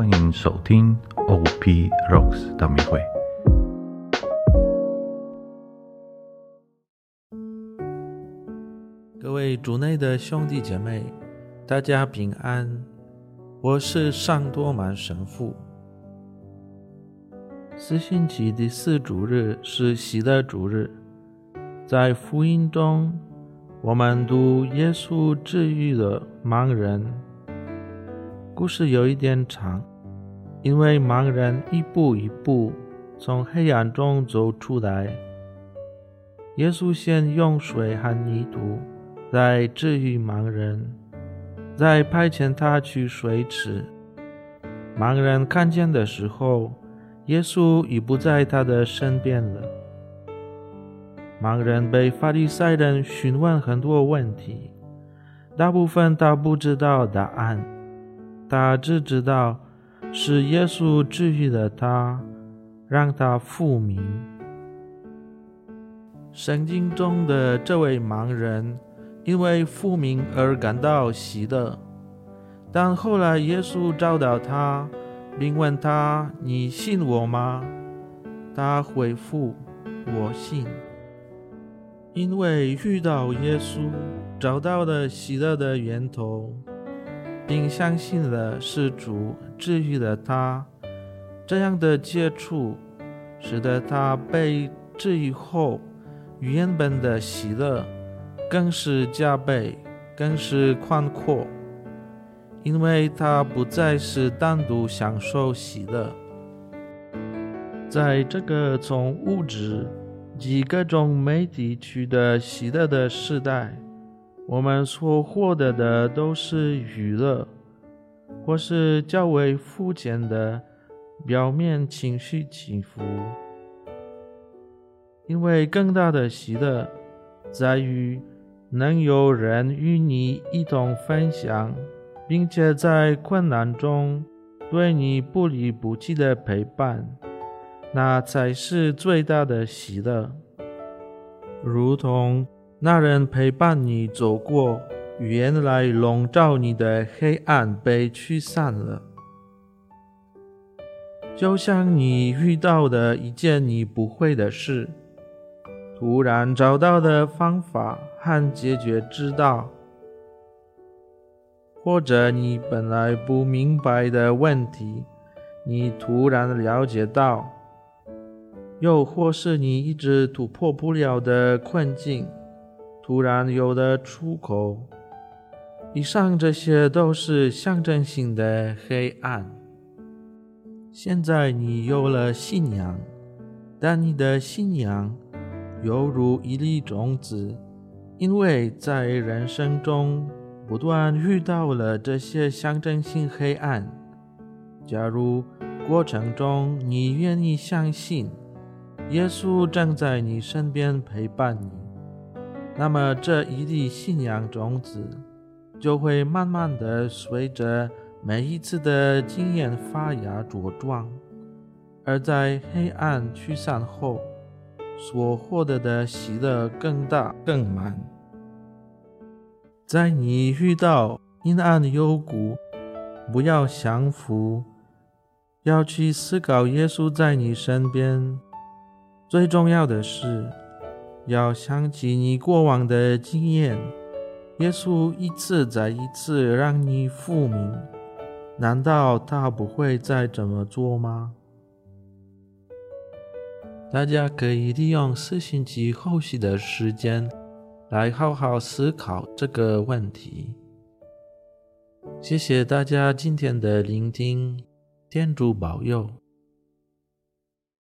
欢迎收听 OP Rocks 大迷会。各位主内的兄弟姐妹，大家平安。我是尚多满神父。四星期第四主日是喜乐主日，在福音中，我们读耶稣治愈了盲人。故事有一点长，因为盲人一步一步从黑暗中走出来。耶稣先用水和泥土来治愈盲人。在派遣他去水池，盲人看见的时候，耶稣已不在他的身边了。盲人被法利赛人询问很多问题，大部分他不知道答案，他只知道是耶稣治愈了他，让他复明。圣经中的这位盲人。因为复明而感到喜乐，但后来耶稣找到他，并问他：“你信我吗？”他回复：“我信。”因为遇到耶稣，找到了喜乐的源头，并相信了是主治愈了他，这样的接触，使得他被治愈后原本的喜乐。更是加倍，更是宽阔，因为他不再是单独享受喜乐。在这个从物质及各种媒体取得喜乐的时代，我们所获得的都是娱乐，或是较为肤浅的表面情绪起伏。因为更大的喜乐在于。能有人与你一同分享，并且在困难中对你不离不弃的陪伴，那才是最大的喜乐。如同那人陪伴你走过原来笼罩你的黑暗被驱散了，就像你遇到的一件你不会的事。突然找到的方法和解决之道，或者你本来不明白的问题，你突然了解到；又或是你一直突破不了的困境，突然有了出口。以上这些都是象征性的黑暗。现在你有了信仰，但你的信仰。犹如一粒种子，因为在人生中不断遇到了这些象征性黑暗。假如过程中你愿意相信耶稣正在你身边陪伴你，那么这一粒信仰种子就会慢慢的随着每一次的经验发芽茁壮，而在黑暗驱散后。所获得的喜乐更大更满。在你遇到阴暗幽谷，不要降服，要去思考耶稣在你身边。最重要的是，要想起你过往的经验，耶稣一次再一次让你复明，难道他不会再这么做吗？大家可以利用四星期后续的时间来好好思考这个问题。谢谢大家今天的聆听，天主保佑。